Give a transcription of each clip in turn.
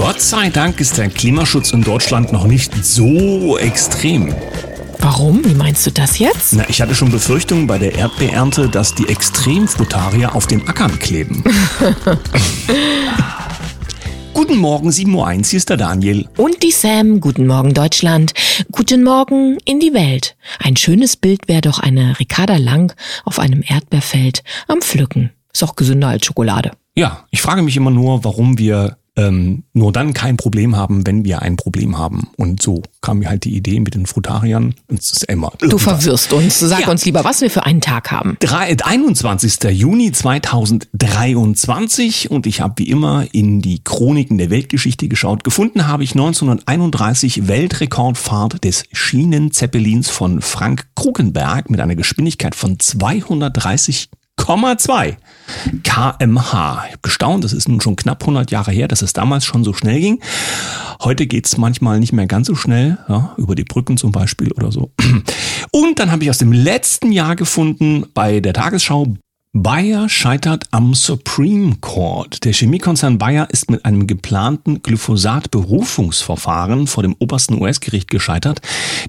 Gott sei Dank ist der Klimaschutz in Deutschland noch nicht so extrem. Warum? Wie meinst du das jetzt? Na, ich hatte schon Befürchtungen bei der Erdbeernte, dass die Extremfrutarier auf den Ackern kleben. Guten Morgen, 7.01 Uhr, hier ist der Daniel. Und die Sam. Guten Morgen, Deutschland. Guten Morgen in die Welt. Ein schönes Bild wäre doch eine Ricarda Lang auf einem Erdbeerfeld am Pflücken. Ist auch gesünder als Schokolade. Ja, ich frage mich immer nur, warum wir ähm, nur dann kein Problem haben, wenn wir ein Problem haben. Und so kam mir halt die Idee mit den Frutariern. Es ist immer du verwirrst uns. Sag ja. uns lieber, was wir für einen Tag haben. 21. Juni 2023 und ich habe wie immer in die Chroniken der Weltgeschichte geschaut. Gefunden habe ich 1931 Weltrekordfahrt des Schienenzeppelins von Frank Krukenberg mit einer Geschwindigkeit von 230 1,2 kmh. Ich habe gestaunt, das ist nun schon knapp 100 Jahre her, dass es damals schon so schnell ging. Heute geht's manchmal nicht mehr ganz so schnell, ja, über die Brücken zum Beispiel oder so. Und dann habe ich aus dem letzten Jahr gefunden bei der Tagesschau Bayer scheitert am Supreme Court. Der Chemiekonzern Bayer ist mit einem geplanten Glyphosat-Berufungsverfahren vor dem obersten US-Gericht gescheitert.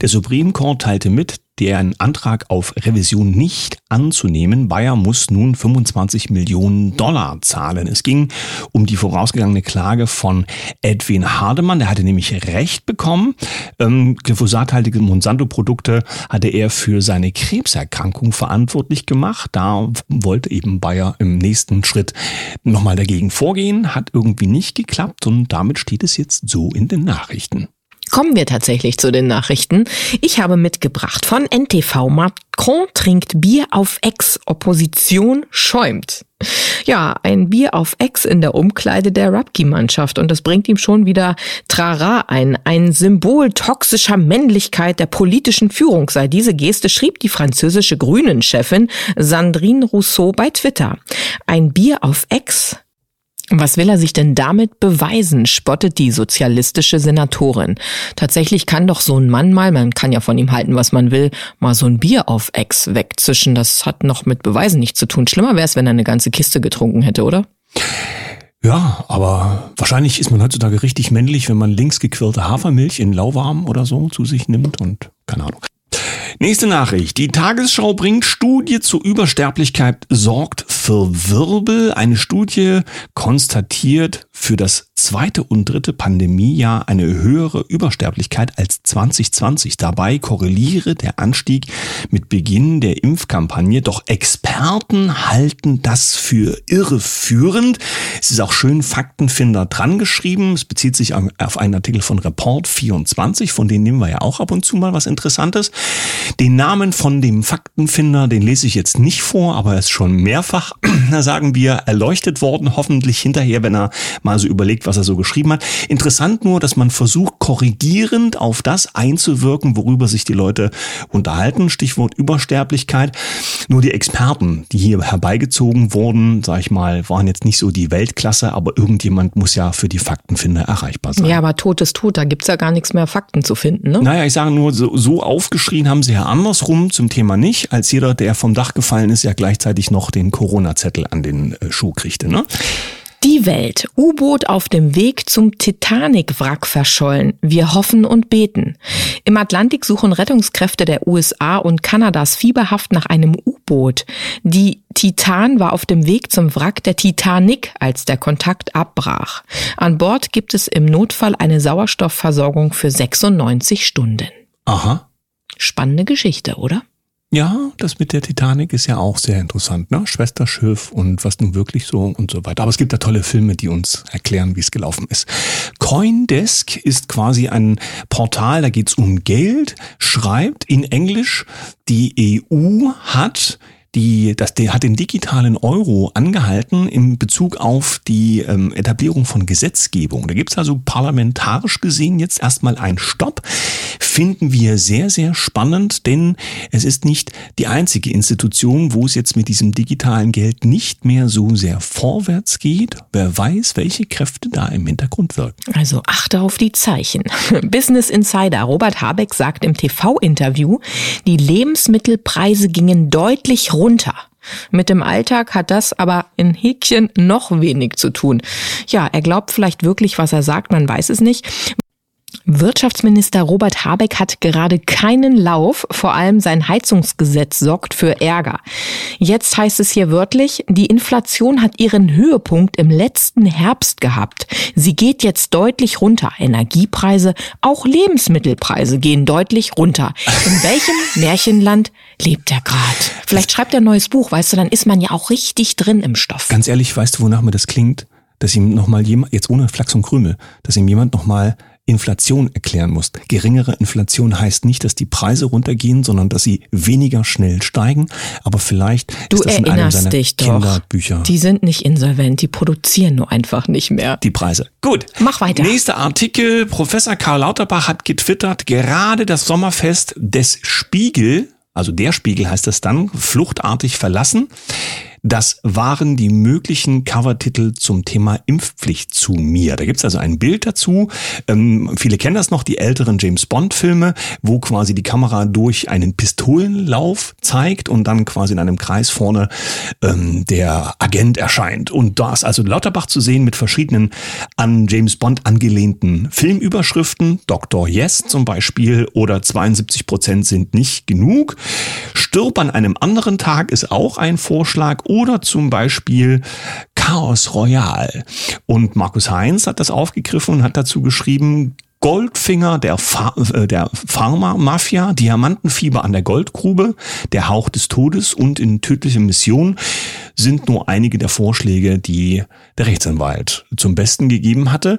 Der Supreme Court teilte mit, deren Antrag auf Revision nicht anzunehmen. Bayer muss nun 25 Millionen Dollar zahlen. Es ging um die vorausgegangene Klage von Edwin Hardemann. Der hatte nämlich Recht bekommen. Ähm, glyphosathaltige Monsanto-Produkte hatte er für seine Krebserkrankung verantwortlich gemacht. Da wollte eben Bayer im nächsten Schritt nochmal dagegen vorgehen. Hat irgendwie nicht geklappt und damit steht es jetzt so in den Nachrichten. Kommen wir tatsächlich zu den Nachrichten. Ich habe mitgebracht von NTV Macron trinkt Bier auf Ex, Opposition schäumt. Ja, ein Bier auf Ex in der Umkleide der Rugby-Mannschaft und das bringt ihm schon wieder Trara ein. Ein Symbol toxischer Männlichkeit der politischen Führung sei diese Geste, schrieb die französische Grünen-Chefin Sandrine Rousseau bei Twitter. Ein Bier auf Ex was will er sich denn damit beweisen, spottet die sozialistische Senatorin. Tatsächlich kann doch so ein Mann mal, man kann ja von ihm halten, was man will, mal so ein Bier auf Ex wegzischen. Das hat noch mit Beweisen nichts zu tun. Schlimmer wäre es, wenn er eine ganze Kiste getrunken hätte, oder? Ja, aber wahrscheinlich ist man heutzutage richtig männlich, wenn man links gequirlte Hafermilch in lauwarm oder so zu sich nimmt und keine Ahnung. Nächste Nachricht. Die Tagesschau bringt Studie zur Übersterblichkeit sorgt für Wirbel. Eine Studie konstatiert für das zweite und dritte Pandemiejahr eine höhere Übersterblichkeit als 2020. Dabei korreliere der Anstieg mit Beginn der Impfkampagne. Doch Experten halten das für irreführend. Es ist auch schön Faktenfinder dran geschrieben. Es bezieht sich auf einen Artikel von Report 24, von denen nehmen wir ja auch ab und zu mal was Interessantes. Den Namen von dem Faktenfinder, den lese ich jetzt nicht vor, aber er ist schon mehrfach, sagen wir, erleuchtet worden, hoffentlich hinterher, wenn er mal so überlegt, was er so geschrieben hat. Interessant nur, dass man versucht, korrigierend auf das einzuwirken, worüber sich die Leute unterhalten. Stichwort Übersterblichkeit. Nur die Experten, die hier herbeigezogen wurden, sag ich mal, waren jetzt nicht so die Weltklasse, aber irgendjemand muss ja für die Faktenfinder erreichbar sein. Ja, aber tot ist tot, da gibt's ja gar nichts mehr Fakten zu finden, ne? Naja, ich sage nur, so, so aufgeschrien haben sie ja andersrum zum Thema nicht, als jeder, der vom Dach gefallen ist, ja gleichzeitig noch den Corona-Zettel an den äh, Schuh kriegte, ne? Die Welt. U-Boot auf dem Weg zum Titanic-Wrack verschollen. Wir hoffen und beten. Im Atlantik suchen Rettungskräfte der USA und Kanadas fieberhaft nach einem U-Boot. Die Titan war auf dem Weg zum Wrack der Titanic, als der Kontakt abbrach. An Bord gibt es im Notfall eine Sauerstoffversorgung für 96 Stunden. Aha. Spannende Geschichte, oder? Ja, das mit der Titanic ist ja auch sehr interessant, ne? Schwesterschiff und was nun wirklich so und so weiter. Aber es gibt da tolle Filme, die uns erklären, wie es gelaufen ist. Coindesk ist quasi ein Portal, da geht's um Geld, schreibt in Englisch, die EU hat die, das, der hat den digitalen Euro angehalten in Bezug auf die ähm, Etablierung von Gesetzgebung. Da gibt's also parlamentarisch gesehen jetzt erstmal einen Stopp. Finden wir sehr, sehr spannend, denn es ist nicht die einzige Institution, wo es jetzt mit diesem digitalen Geld nicht mehr so sehr vorwärts geht. Wer weiß, welche Kräfte da im Hintergrund wirken. Also achte auf die Zeichen. Business Insider Robert Habeck sagt im TV-Interview, die Lebensmittelpreise gingen deutlich runter. Mit dem Alltag hat das aber in Häkchen noch wenig zu tun. Ja, er glaubt vielleicht wirklich, was er sagt, man weiß es nicht. Wirtschaftsminister Robert Habeck hat gerade keinen Lauf, vor allem sein Heizungsgesetz sorgt für Ärger. Jetzt heißt es hier wörtlich, die Inflation hat ihren Höhepunkt im letzten Herbst gehabt. Sie geht jetzt deutlich runter. Energiepreise, auch Lebensmittelpreise gehen deutlich runter. In welchem Märchenland lebt er gerade? Vielleicht schreibt er ein neues Buch, weißt du, dann ist man ja auch richtig drin im Stoff. Ganz ehrlich, weißt du, wonach mir das klingt? Dass ihm nochmal jemand, jetzt ohne Flachs und Krümel, dass ihm jemand nochmal Inflation erklären musst. Geringere Inflation heißt nicht, dass die Preise runtergehen, sondern dass sie weniger schnell steigen. Aber vielleicht du ist das in einem seiner dich Kinderbücher. Doch. Die sind nicht insolvent, die produzieren nur einfach nicht mehr. Die Preise. Gut. Mach weiter. Nächster Artikel. Professor Karl Lauterbach hat getwittert, gerade das Sommerfest des Spiegel, also der Spiegel heißt es dann, fluchtartig verlassen. Das waren die möglichen Covertitel zum Thema Impfpflicht zu mir. Da gibt's also ein Bild dazu. Ähm, viele kennen das noch, die älteren James Bond-Filme, wo quasi die Kamera durch einen Pistolenlauf zeigt und dann quasi in einem Kreis vorne ähm, der Agent erscheint. Und da ist also Lauterbach zu sehen mit verschiedenen an James Bond angelehnten Filmüberschriften. Dr. Yes zum Beispiel oder 72 Prozent sind nicht genug. Stirb an einem anderen Tag ist auch ein Vorschlag oder zum Beispiel Chaos Royal. Und Markus Heinz hat das aufgegriffen und hat dazu geschrieben, Goldfinger der, Fa äh, der Pharma-Mafia, Diamantenfieber an der Goldgrube, der Hauch des Todes und in tödliche Mission sind nur einige der Vorschläge, die der Rechtsanwalt zum Besten gegeben hatte.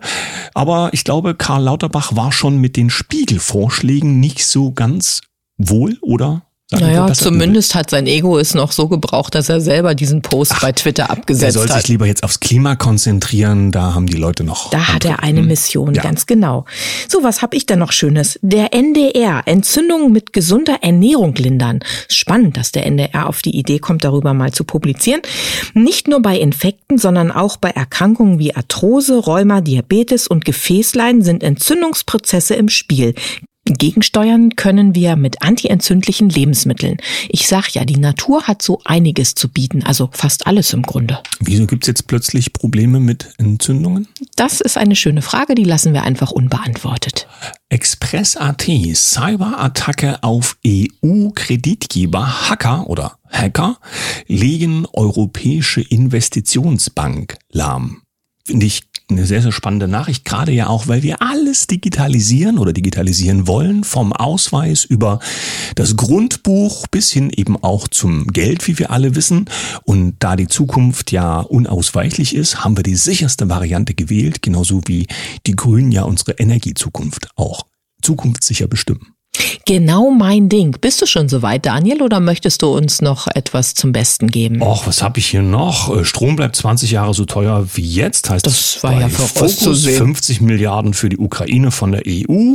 Aber ich glaube, Karl Lauterbach war schon mit den Spiegelvorschlägen nicht so ganz wohl, oder? Naja, zumindest hat sein Ego es noch so gebraucht, dass er selber diesen Post Ach, bei Twitter abgesetzt hat. Er soll hat. sich lieber jetzt aufs Klima konzentrieren, da haben die Leute noch. Da hat er eine Mission, ja. ganz genau. So, was habe ich denn noch Schönes? Der NDR, Entzündungen mit gesunder Ernährung lindern. Spannend, dass der NDR auf die Idee kommt, darüber mal zu publizieren. Nicht nur bei Infekten, sondern auch bei Erkrankungen wie Arthrose, Rheuma, Diabetes und Gefäßleiden sind Entzündungsprozesse im Spiel. Gegensteuern können wir mit antientzündlichen Lebensmitteln. Ich sag ja, die Natur hat so einiges zu bieten, also fast alles im Grunde. Wieso gibt's jetzt plötzlich Probleme mit Entzündungen? Das ist eine schöne Frage, die lassen wir einfach unbeantwortet. Express.at, Cyberattacke auf EU-Kreditgeber, Hacker oder Hacker legen Europäische Investitionsbank lahm. Finde ich eine sehr, sehr spannende Nachricht, gerade ja auch, weil wir alles digitalisieren oder digitalisieren wollen, vom Ausweis über das Grundbuch bis hin eben auch zum Geld, wie wir alle wissen. Und da die Zukunft ja unausweichlich ist, haben wir die sicherste Variante gewählt, genauso wie die Grünen ja unsere Energiezukunft auch zukunftssicher bestimmen. Genau mein Ding. Bist du schon soweit, Daniel, oder möchtest du uns noch etwas zum Besten geben? Och, was habe ich hier noch? Äh, Strom bleibt 20 Jahre so teuer wie jetzt, heißt das war ja vorauszusehen. 50 Milliarden für die Ukraine von der EU.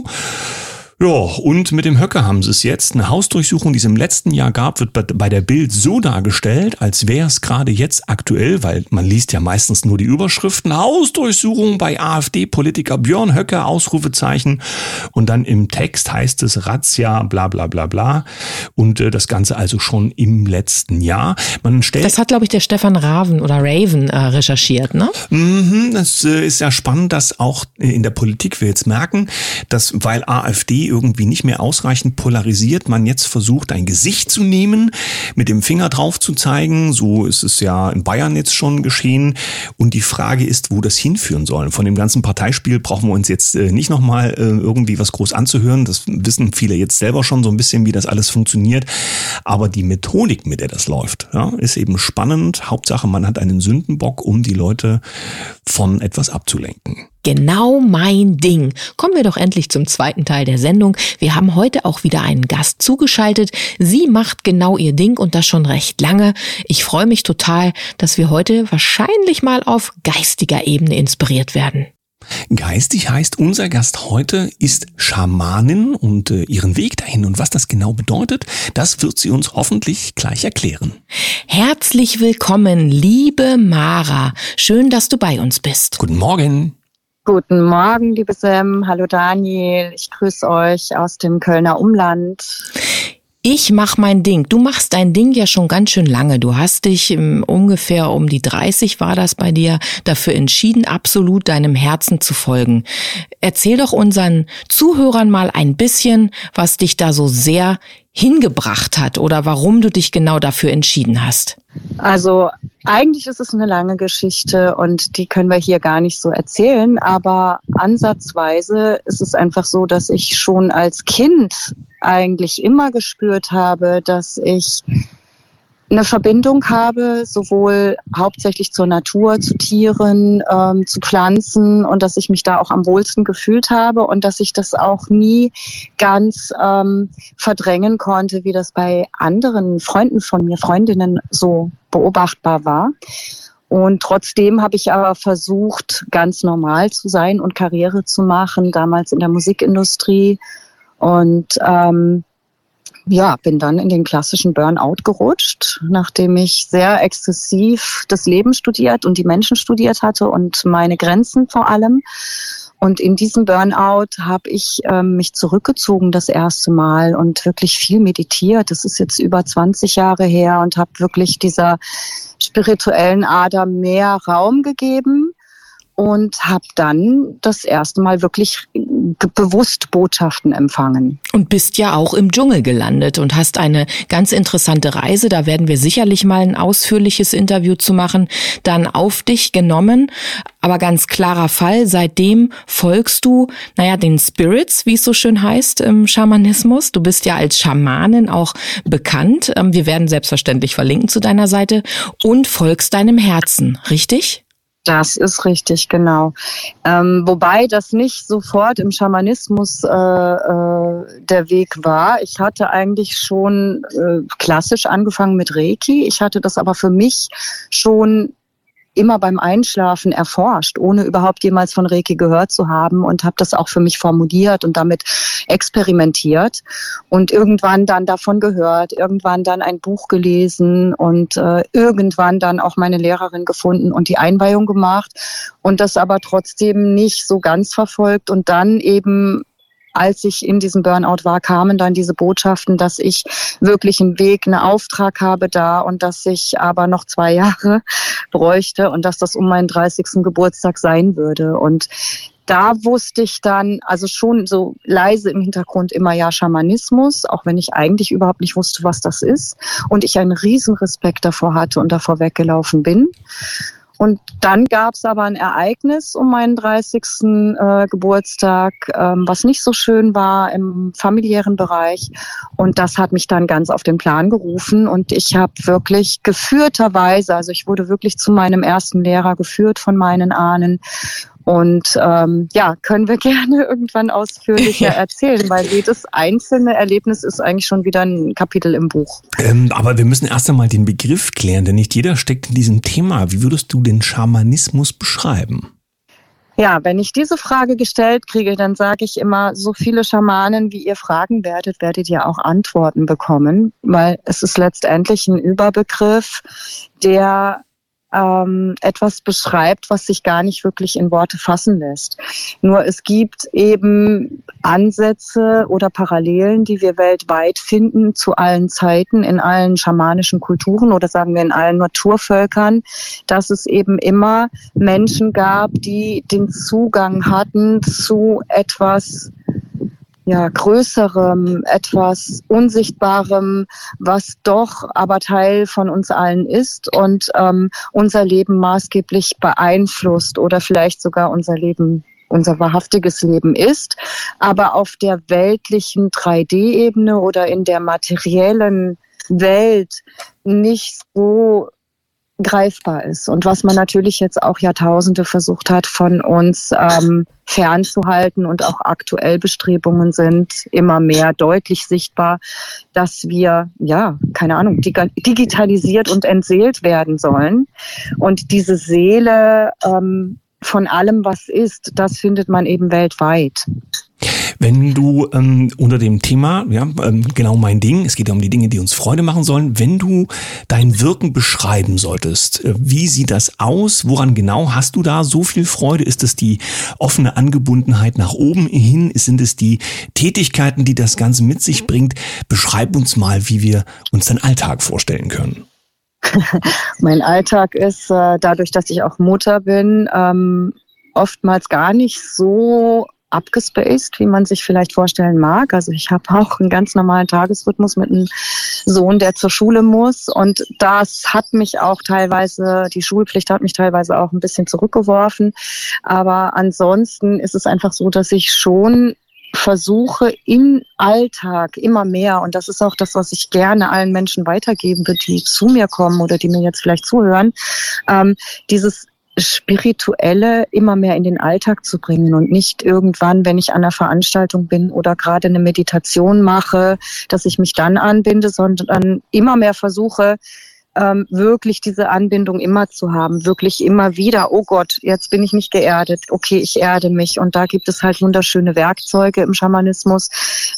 Ja, und mit dem Höcker haben sie es jetzt. Eine Hausdurchsuchung, die es im letzten Jahr gab, wird bei der Bild so dargestellt, als wäre es gerade jetzt aktuell, weil man liest ja meistens nur die Überschriften. Hausdurchsuchung bei AfD-Politiker Björn Höcker, Ausrufezeichen. Und dann im Text heißt es Razzia, bla bla bla bla. Und äh, das Ganze also schon im letzten Jahr. Man stellt das hat, glaube ich, der Stefan Raven oder Raven äh, recherchiert, ne? Mhm, das äh, ist ja spannend, dass auch in der Politik wir jetzt merken, dass weil AfD irgendwie nicht mehr ausreichend polarisiert, man jetzt versucht, ein Gesicht zu nehmen, mit dem Finger drauf zu zeigen. So ist es ja in Bayern jetzt schon geschehen. Und die Frage ist, wo das hinführen soll. Von dem ganzen Parteispiel brauchen wir uns jetzt äh, nicht nochmal äh, irgendwie was groß anzuhören. Das wissen viele jetzt selber schon so ein bisschen, wie das alles funktioniert. Aber die Methodik, mit der das läuft, ja, ist eben spannend. Hauptsache, man hat einen Sündenbock, um die Leute von etwas abzulenken. Genau mein Ding. Kommen wir doch endlich zum zweiten Teil der Sendung. Wir haben heute auch wieder einen Gast zugeschaltet. Sie macht genau ihr Ding und das schon recht lange. Ich freue mich total, dass wir heute wahrscheinlich mal auf geistiger Ebene inspiriert werden. Geistig heißt, unser Gast heute ist Schamanin und äh, ihren Weg dahin und was das genau bedeutet, das wird sie uns hoffentlich gleich erklären. Herzlich willkommen, liebe Mara. Schön, dass du bei uns bist. Guten Morgen. Guten Morgen, liebe Sam. Hallo Daniel. Ich grüße euch aus dem Kölner Umland. Ich mach mein Ding. Du machst dein Ding ja schon ganz schön lange. Du hast dich um, ungefähr um die 30 war das bei dir dafür entschieden, absolut deinem Herzen zu folgen. Erzähl doch unseren Zuhörern mal ein bisschen, was dich da so sehr hingebracht hat oder warum du dich genau dafür entschieden hast. Also eigentlich ist es eine lange Geschichte und die können wir hier gar nicht so erzählen, aber ansatzweise ist es einfach so, dass ich schon als Kind eigentlich immer gespürt habe, dass ich eine Verbindung habe, sowohl hauptsächlich zur Natur, zu Tieren, ähm, zu Pflanzen und dass ich mich da auch am wohlsten gefühlt habe und dass ich das auch nie ganz ähm, verdrängen konnte, wie das bei anderen Freunden von mir, Freundinnen so beobachtbar war. Und trotzdem habe ich aber versucht, ganz normal zu sein und Karriere zu machen, damals in der Musikindustrie. Und ähm, ja, bin dann in den klassischen Burnout gerutscht, nachdem ich sehr exzessiv das Leben studiert und die Menschen studiert hatte und meine Grenzen vor allem. Und in diesem Burnout habe ich ähm, mich zurückgezogen das erste Mal und wirklich viel meditiert. Das ist jetzt über 20 Jahre her und habe wirklich dieser spirituellen Ader mehr Raum gegeben und habe dann das erste Mal wirklich bewusst Botschaften empfangen. Und bist ja auch im Dschungel gelandet und hast eine ganz interessante Reise, da werden wir sicherlich mal ein ausführliches Interview zu machen, dann auf dich genommen. Aber ganz klarer Fall, seitdem folgst du, naja, den Spirits, wie es so schön heißt im Schamanismus. Du bist ja als Schamanin auch bekannt. Ähm, wir werden selbstverständlich verlinken zu deiner Seite und folgst deinem Herzen, richtig? Das ist richtig, genau. Ähm, wobei das nicht sofort im Schamanismus äh, äh, der Weg war. Ich hatte eigentlich schon äh, klassisch angefangen mit Reiki. Ich hatte das aber für mich schon immer beim Einschlafen erforscht, ohne überhaupt jemals von Reiki gehört zu haben und habe das auch für mich formuliert und damit experimentiert und irgendwann dann davon gehört, irgendwann dann ein Buch gelesen und äh, irgendwann dann auch meine Lehrerin gefunden und die Einweihung gemacht und das aber trotzdem nicht so ganz verfolgt und dann eben als ich in diesem Burnout war, kamen dann diese Botschaften, dass ich wirklich einen Weg, einen Auftrag habe da und dass ich aber noch zwei Jahre bräuchte und dass das um meinen 30. Geburtstag sein würde. Und da wusste ich dann, also schon so leise im Hintergrund immer ja Schamanismus, auch wenn ich eigentlich überhaupt nicht wusste, was das ist. Und ich einen riesen Respekt davor hatte und davor weggelaufen bin. Und dann gab es aber ein Ereignis um meinen 30. Äh, Geburtstag, ähm, was nicht so schön war im familiären Bereich. Und das hat mich dann ganz auf den Plan gerufen. Und ich habe wirklich geführterweise, also ich wurde wirklich zu meinem ersten Lehrer geführt von meinen Ahnen. Und ähm, ja, können wir gerne irgendwann ausführlicher erzählen, weil jedes einzelne Erlebnis ist eigentlich schon wieder ein Kapitel im Buch. Ähm, aber wir müssen erst einmal den Begriff klären, denn nicht jeder steckt in diesem Thema. Wie würdest du den Schamanismus beschreiben? Ja, wenn ich diese Frage gestellt kriege, dann sage ich immer, so viele Schamanen, wie ihr fragen werdet, werdet ihr auch Antworten bekommen, weil es ist letztendlich ein Überbegriff, der ähm, etwas beschreibt, was sich gar nicht wirklich in Worte fassen lässt. Nur es gibt eben Ansätze oder Parallelen, die wir weltweit finden zu allen Zeiten, in allen schamanischen Kulturen oder sagen wir in allen Naturvölkern, dass es eben immer Menschen gab, die den Zugang hatten zu etwas ja, größerem, etwas unsichtbarem, was doch aber Teil von uns allen ist und ähm, unser Leben maßgeblich beeinflusst oder vielleicht sogar unser Leben unser wahrhaftiges Leben ist, aber auf der weltlichen 3D-Ebene oder in der materiellen Welt nicht so greifbar ist und was man natürlich jetzt auch Jahrtausende versucht hat, von uns ähm, fernzuhalten und auch aktuell Bestrebungen sind immer mehr deutlich sichtbar, dass wir, ja, keine Ahnung, digitalisiert und entseelt werden sollen. Und diese Seele ähm, von allem, was ist, das findet man eben weltweit. Wenn du ähm, unter dem Thema, ja, ähm, genau mein Ding, es geht ja um die Dinge, die uns Freude machen sollen, wenn du dein Wirken beschreiben solltest, äh, wie sieht das aus? Woran genau hast du da so viel Freude? Ist es die offene Angebundenheit nach oben hin? Sind es die Tätigkeiten, die das Ganze mit sich bringt? Beschreib uns mal, wie wir uns den Alltag vorstellen können. mein Alltag ist äh, dadurch, dass ich auch Mutter bin, ähm, oftmals gar nicht so abgespaced, wie man sich vielleicht vorstellen mag. Also ich habe auch einen ganz normalen Tagesrhythmus mit einem Sohn, der zur Schule muss. Und das hat mich auch teilweise, die Schulpflicht hat mich teilweise auch ein bisschen zurückgeworfen. Aber ansonsten ist es einfach so, dass ich schon versuche im Alltag immer mehr, und das ist auch das, was ich gerne allen Menschen weitergeben würde, die zu mir kommen oder die mir jetzt vielleicht zuhören, ähm, dieses Spirituelle immer mehr in den Alltag zu bringen und nicht irgendwann, wenn ich an einer Veranstaltung bin oder gerade eine Meditation mache, dass ich mich dann anbinde, sondern immer mehr versuche, ähm, wirklich diese Anbindung immer zu haben, wirklich immer wieder, oh Gott, jetzt bin ich nicht geerdet, okay, ich erde mich. Und da gibt es halt wunderschöne Werkzeuge im Schamanismus,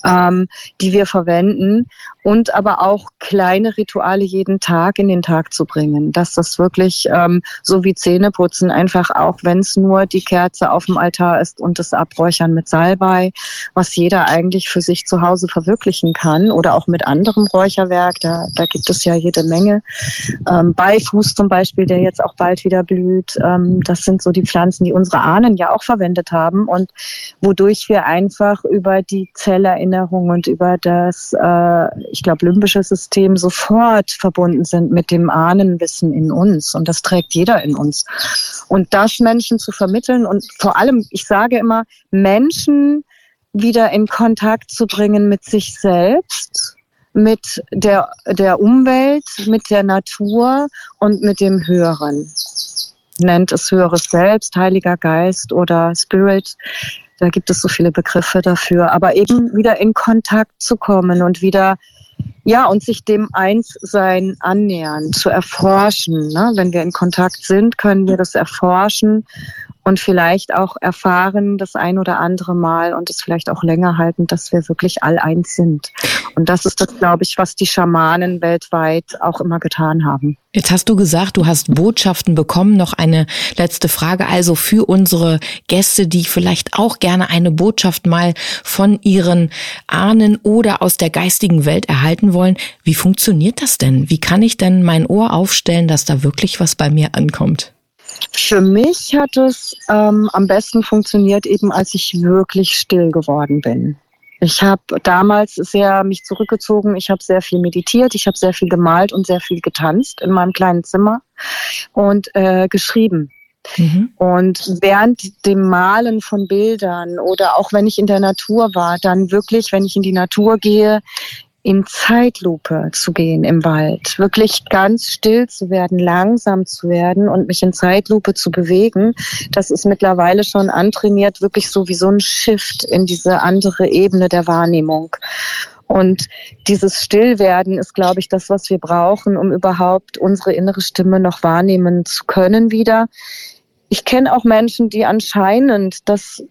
ähm, die wir verwenden und aber auch kleine Rituale jeden Tag in den Tag zu bringen, dass das wirklich ähm, so wie Zähneputzen einfach auch, wenn es nur die Kerze auf dem Altar ist und das Abräuchern mit Salbei, was jeder eigentlich für sich zu Hause verwirklichen kann oder auch mit anderem Räucherwerk, da, da gibt es ja jede Menge. Ähm, Beifuß zum Beispiel, der jetzt auch bald wieder blüht. Ähm, das sind so die Pflanzen, die unsere Ahnen ja auch verwendet haben und wodurch wir einfach über die Zellerinnerung und über das, äh, ich glaube, limbische System sofort verbunden sind mit dem Ahnenwissen in uns. Und das trägt jeder in uns. Und das Menschen zu vermitteln und vor allem, ich sage immer, Menschen wieder in Kontakt zu bringen mit sich selbst mit der, der Umwelt, mit der Natur und mit dem Höheren. Nennt es höheres Selbst, Heiliger Geist oder Spirit. Da gibt es so viele Begriffe dafür. Aber eben wieder in Kontakt zu kommen und wieder ja, und sich dem Einssein annähern, zu erforschen. Ne? Wenn wir in Kontakt sind, können wir das erforschen und vielleicht auch erfahren das ein oder andere Mal und es vielleicht auch länger halten, dass wir wirklich all eins sind. Und das ist das, glaube ich, was die Schamanen weltweit auch immer getan haben. Jetzt hast du gesagt, du hast Botschaften bekommen. Noch eine letzte Frage. Also für unsere Gäste, die vielleicht auch gerne eine Botschaft mal von ihren Ahnen oder aus der geistigen Welt erhalten wollen. Wie funktioniert das denn? Wie kann ich denn mein Ohr aufstellen, dass da wirklich was bei mir ankommt? Für mich hat es ähm, am besten funktioniert, eben als ich wirklich still geworden bin. Ich habe damals sehr mich zurückgezogen, ich habe sehr viel meditiert, ich habe sehr viel gemalt und sehr viel getanzt in meinem kleinen Zimmer und äh, geschrieben. Mhm. Und während dem Malen von Bildern oder auch wenn ich in der Natur war, dann wirklich, wenn ich in die Natur gehe, in Zeitlupe zu gehen im Wald, wirklich ganz still zu werden, langsam zu werden und mich in Zeitlupe zu bewegen, das ist mittlerweile schon antrainiert, wirklich so wie so ein Shift in diese andere Ebene der Wahrnehmung. Und dieses Stillwerden ist, glaube ich, das, was wir brauchen, um überhaupt unsere innere Stimme noch wahrnehmen zu können wieder. Ich kenne auch Menschen, die anscheinend das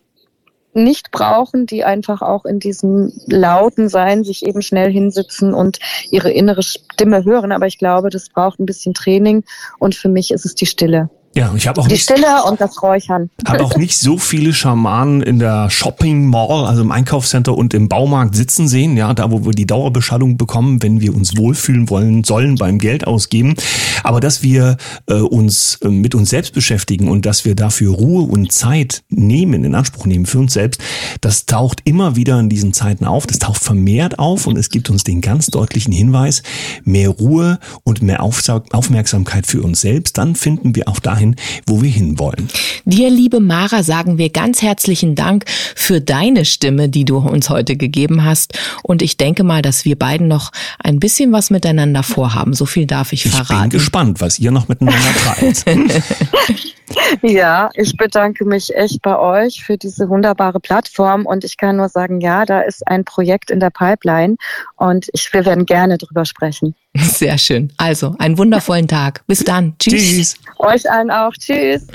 nicht brauchen, die einfach auch in diesem lauten Sein sich eben schnell hinsitzen und ihre innere Stimme hören. Aber ich glaube, das braucht ein bisschen Training und für mich ist es die Stille. Ja, ich habe auch die nicht, Stille und das Räuchern. Habe auch nicht so viele Schamanen in der Shopping Mall, also im Einkaufscenter und im Baumarkt sitzen sehen, ja, da wo wir die Dauerbeschallung bekommen, wenn wir uns wohlfühlen wollen sollen beim Geld ausgeben, aber dass wir äh, uns äh, mit uns selbst beschäftigen und dass wir dafür Ruhe und Zeit nehmen, in Anspruch nehmen für uns selbst, das taucht immer wieder in diesen Zeiten auf, das taucht vermehrt auf und es gibt uns den ganz deutlichen Hinweis, mehr Ruhe und mehr Aufmerksamkeit für uns selbst, dann finden wir auch dahin, wo wir hinwollen. Dir, liebe Mara, sagen wir ganz herzlichen Dank für deine Stimme, die du uns heute gegeben hast. Und ich denke mal, dass wir beiden noch ein bisschen was miteinander vorhaben. So viel darf ich verraten. Ich bin gespannt, was ihr noch miteinander treibt. Ja, ich bedanke mich echt bei euch für diese wunderbare Plattform und ich kann nur sagen, ja, da ist ein Projekt in der Pipeline und ich, wir werden gerne drüber sprechen. Sehr schön. Also, einen wundervollen Tag. Bis dann. Tschüss. Tschüss. Euch allen auch. Tschüss.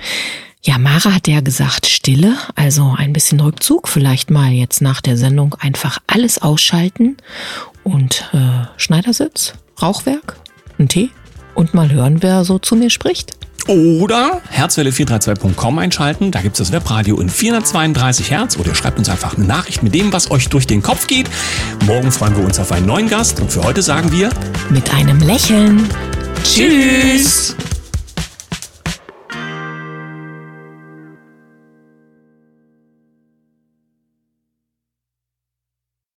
Ja, Mara hat ja gesagt Stille, also ein bisschen Rückzug, vielleicht mal jetzt nach der Sendung einfach alles ausschalten und äh, Schneidersitz, Rauchwerk, einen Tee und mal hören, wer so zu mir spricht. Oder herzwelle432.com einschalten, da gibt es das Webradio in 432 Hertz oder ihr schreibt uns einfach eine Nachricht mit dem, was euch durch den Kopf geht. Morgen freuen wir uns auf einen neuen Gast und für heute sagen wir mit einem Lächeln. Tschüss.